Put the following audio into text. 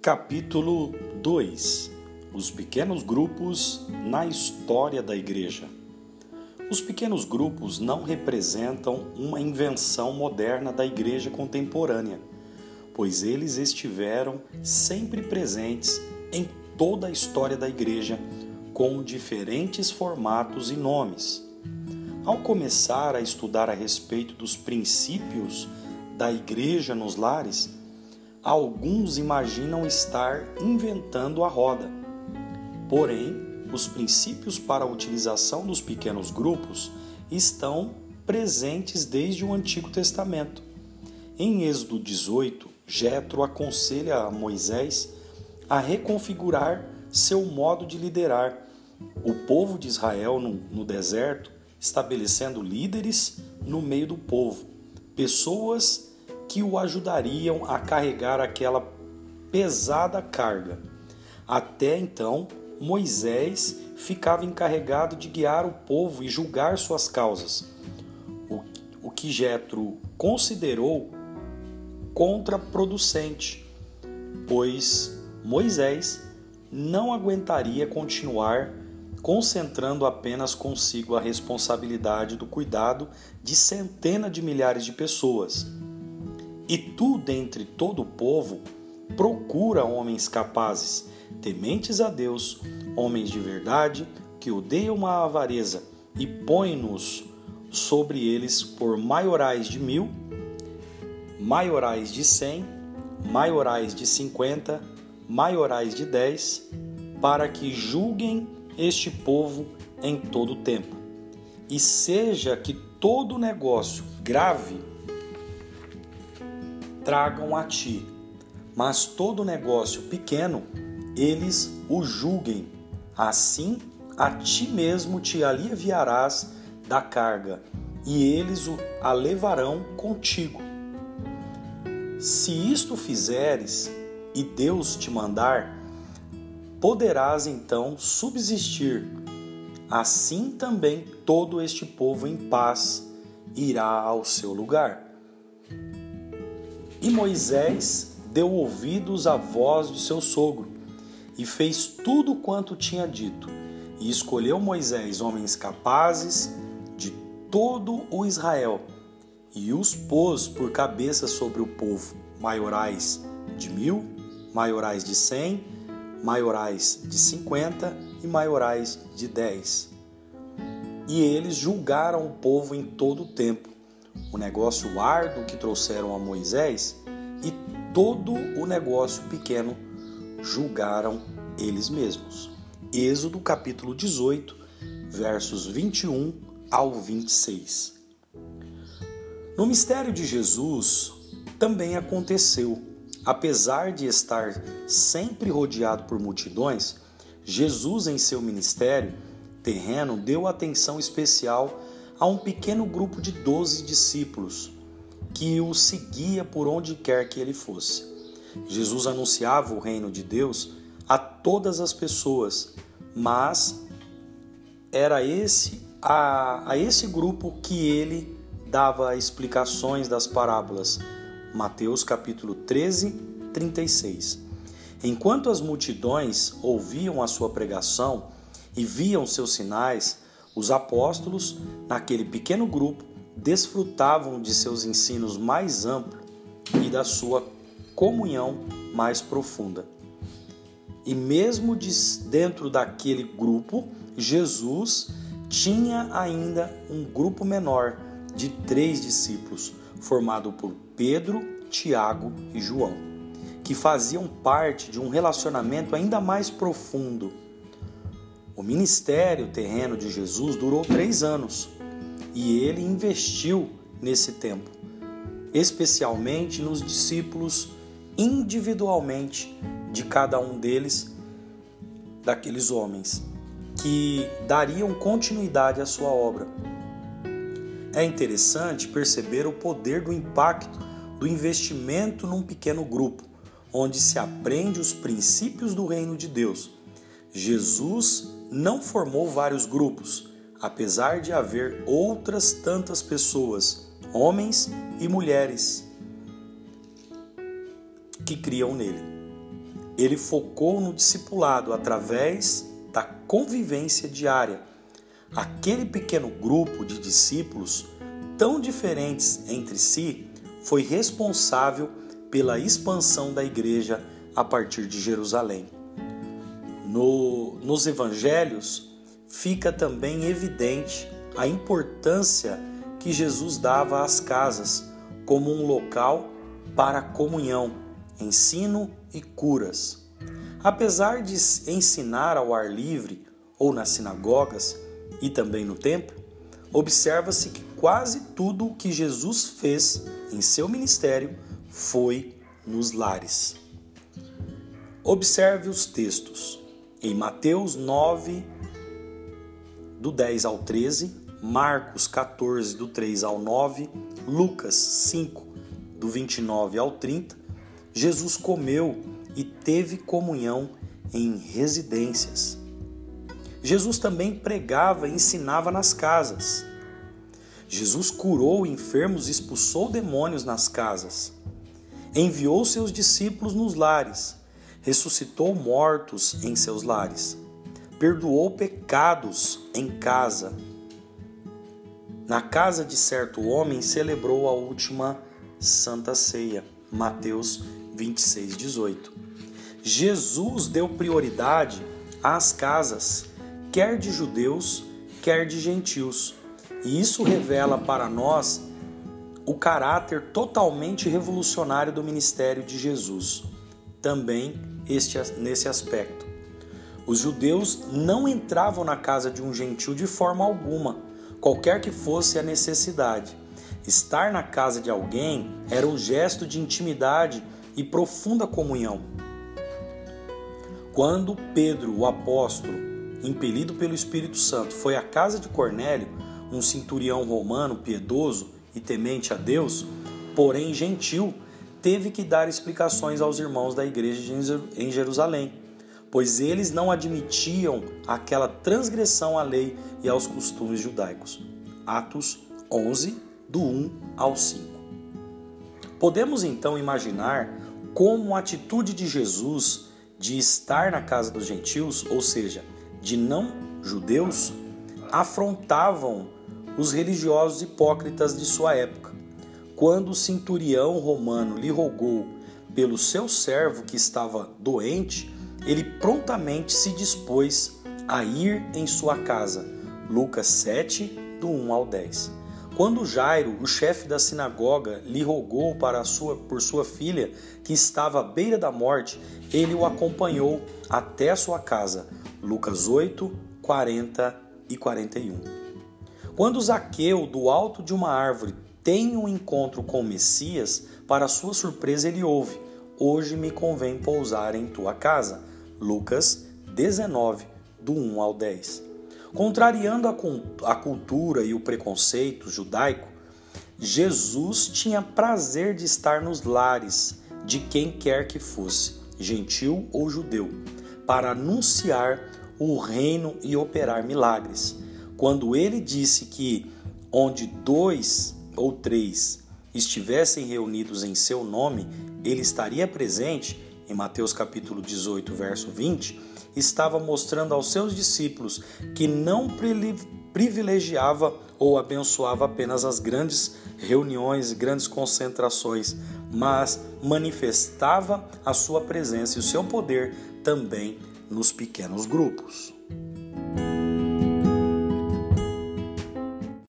Capítulo 2 Os pequenos grupos na história da Igreja. Os pequenos grupos não representam uma invenção moderna da Igreja contemporânea, pois eles estiveram sempre presentes em toda a história da Igreja, com diferentes formatos e nomes. Ao começar a estudar a respeito dos princípios da Igreja nos lares, alguns imaginam estar inventando a roda. Porém, os princípios para a utilização dos pequenos grupos estão presentes desde o Antigo Testamento. Em Êxodo 18, Jetro aconselha a Moisés a reconfigurar seu modo de liderar o povo de Israel no, no deserto, estabelecendo líderes no meio do povo, pessoas que o ajudariam a carregar aquela pesada carga. Até então, Moisés ficava encarregado de guiar o povo e julgar suas causas, o, que Jetro considerou contraproducente, pois Moisés não aguentaria continuar concentrando apenas consigo a responsabilidade do cuidado de centenas de milhares de pessoas. E tu, dentre todo o povo, procura homens capazes, tementes a Deus, homens de verdade, que odeiam a avareza, e põe-nos sobre eles por maiorais de mil, maiorais de cem, maiorais de cinquenta, maiorais de dez, para que julguem este povo em todo o tempo. E seja que todo negócio grave tragam a ti. Mas todo negócio pequeno, eles o julguem. Assim, a ti mesmo te aliviarás da carga, e eles a levarão contigo. Se isto fizeres, e Deus te mandar, poderás então subsistir. Assim também todo este povo em paz irá ao seu lugar. E Moisés deu ouvidos à voz de seu sogro e fez tudo quanto tinha dito. E escolheu Moisés homens capazes de todo o Israel e os pôs por cabeça sobre o povo, maiorais de mil, maiorais de cem, maiorais de cinquenta e maiorais de dez. E eles julgaram o povo em todo o tempo o negócio árduo que trouxeram a Moisés e todo o negócio pequeno julgaram eles mesmos. Êxodo capítulo 18, versos 21 ao 26. No mistério de Jesus também aconteceu. Apesar de estar sempre rodeado por multidões, Jesus, em seu ministério terreno, deu atenção especial a um pequeno grupo de doze discípulos que o seguia por onde quer que ele fosse. Jesus anunciava o reino de Deus a todas as pessoas, mas era esse a, a esse grupo que ele dava explicações das parábolas. Mateus capítulo 13, 36. Enquanto as multidões ouviam a sua pregação e viam seus sinais, os apóstolos, naquele pequeno grupo, desfrutavam de seus ensinos mais amplos e da sua comunhão mais profunda. E mesmo dentro daquele grupo, Jesus tinha ainda um grupo menor de três discípulos, formado por Pedro, Tiago e João, que faziam parte de um relacionamento ainda mais profundo o ministério terreno de Jesus durou três anos e ele investiu nesse tempo, especialmente nos discípulos individualmente de cada um deles, daqueles homens, que dariam continuidade à sua obra. É interessante perceber o poder do impacto do investimento num pequeno grupo, onde se aprende os princípios do reino de Deus. Jesus não formou vários grupos, apesar de haver outras tantas pessoas, homens e mulheres, que criam nele. ele focou no discipulado através da convivência diária. Aquele pequeno grupo de discípulos, tão diferentes entre si, foi responsável pela expansão da igreja a partir de Jerusalém. No, nos evangelhos, fica também evidente a importância que Jesus dava às casas como um local para comunhão, ensino e curas. Apesar de ensinar ao ar livre ou nas sinagogas e também no templo, observa-se que quase tudo o que Jesus fez em seu ministério foi nos lares. Observe os textos. Em Mateus 9, do 10 ao 13, Marcos 14, do 3 ao 9, Lucas 5, do 29 ao 30, Jesus comeu e teve comunhão em residências. Jesus também pregava e ensinava nas casas. Jesus curou enfermos e expulsou demônios nas casas. Enviou seus discípulos nos lares. Ressuscitou mortos em seus lares. Perdoou pecados em casa. Na casa de certo homem celebrou a última Santa Ceia. Mateus 26, 18. Jesus deu prioridade às casas, quer de judeus, quer de gentios e isso revela para nós o caráter totalmente revolucionário do ministério de Jesus. Também este, nesse aspecto. Os judeus não entravam na casa de um gentil de forma alguma, qualquer que fosse a necessidade. Estar na casa de alguém era um gesto de intimidade e profunda comunhão. Quando Pedro, o apóstolo, impelido pelo Espírito Santo, foi à casa de Cornélio, um centurião romano piedoso e temente a Deus, porém gentil, teve que dar explicações aos irmãos da igreja em Jerusalém, pois eles não admitiam aquela transgressão à lei e aos costumes judaicos. Atos 11, do 1 ao 5. Podemos então imaginar como a atitude de Jesus de estar na casa dos gentios, ou seja, de não judeus, afrontavam os religiosos hipócritas de sua época. Quando o centurião romano lhe rogou pelo seu servo que estava doente, ele prontamente se dispôs a ir em sua casa. Lucas 7, do 1 ao 10. Quando Jairo, o chefe da sinagoga, lhe rogou para sua, por sua filha, que estava à beira da morte, ele o acompanhou até sua casa. Lucas 8, 40 e 41. Quando Zaqueu, do alto de uma árvore, tem um encontro com o Messias, para sua surpresa ele ouve: Hoje me convém pousar em tua casa. Lucas 19, do 1 ao 10. Contrariando a cultura e o preconceito judaico, Jesus tinha prazer de estar nos lares de quem quer que fosse, gentil ou judeu, para anunciar o reino e operar milagres quando ele disse que onde dois ou três estivessem reunidos em seu nome, ele estaria presente, em Mateus capítulo 18, verso 20, estava mostrando aos seus discípulos que não privilegiava ou abençoava apenas as grandes reuniões, grandes concentrações, mas manifestava a sua presença e o seu poder também nos pequenos grupos.